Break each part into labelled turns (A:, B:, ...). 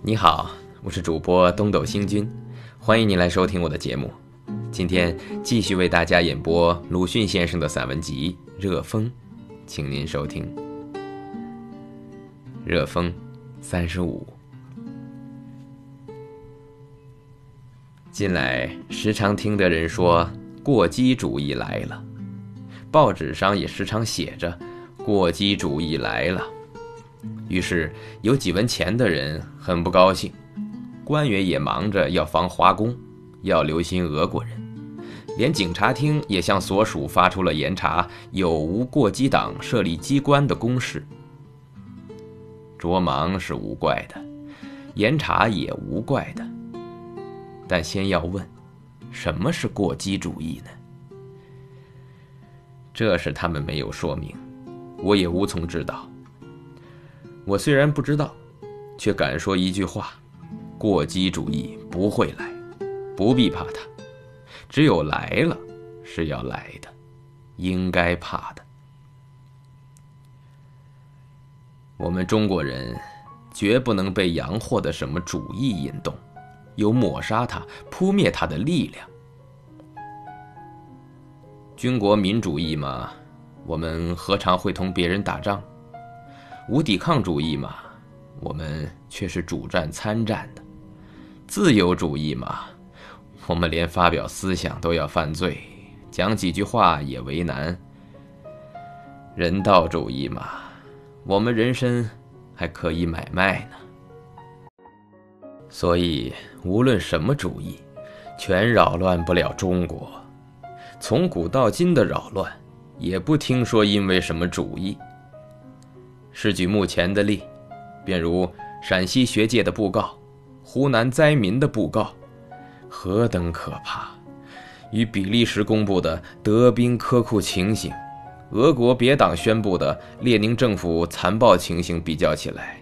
A: 你好，我是主播东斗星君，欢迎您来收听我的节目。今天继续为大家演播鲁迅先生的散文集《热风》，请您收听《热风》三十五。近来时常听的人说过激主义来了，报纸上也时常写着过激主义来了。于是有几文钱的人很不高兴，官员也忙着要防华工，要留心俄国人，连警察厅也向所属发出了严查有无过激党设立机关的公示。着忙是无怪的，严查也无怪的，但先要问，什么是过激主义呢？这是他们没有说明，我也无从知道。我虽然不知道，却敢说一句话：过激主义不会来，不必怕它。只有来了，是要来的，应该怕的。我们中国人绝不能被洋货的什么主义引动，有抹杀它、扑灭它的力量。军国民主义嘛，我们何尝会同别人打仗？无抵抗主义嘛，我们却是主战参战的；自由主义嘛，我们连发表思想都要犯罪，讲几句话也为难；人道主义嘛，我们人身还可以买卖呢。所以，无论什么主义，全扰乱不了中国。从古到今的扰乱，也不听说因为什么主义。是举目前的例，便如陕西学界的布告，湖南灾民的布告，何等可怕！与比利时公布的德兵科库情形，俄国别党宣布的列宁政府残暴情形比较起来，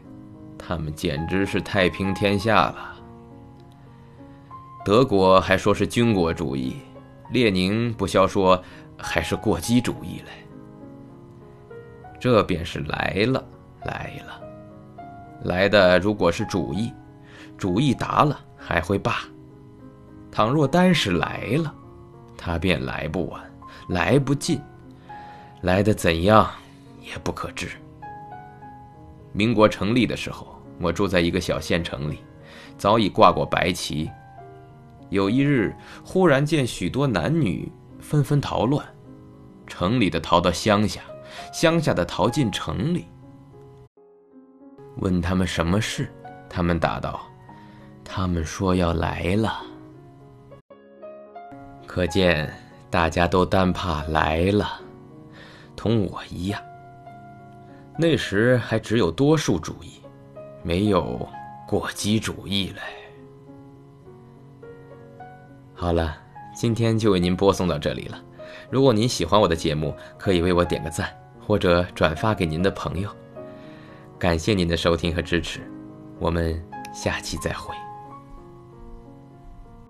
A: 他们简直是太平天下了。德国还说是军国主义，列宁不消说还是过激主义嘞。这便是来了，来了，来的如果是主意，主意达了还会罢；倘若单是来了，他便来不完，来不尽，来的怎样也不可知。民国成立的时候，我住在一个小县城里，早已挂过白旗。有一日，忽然见许多男女纷纷逃乱，城里的逃到乡下。乡下的逃进城里，问他们什么事，他们答道：“他们说要来了。”可见大家都单怕来了，同我一样。那时还只有多数主义，没有过激主义嘞。好了，今天就为您播送到这里了。如果您喜欢我的节目，可以为我点个赞。或者转发给您的朋友，感谢您的收听和支持，我们下期再会。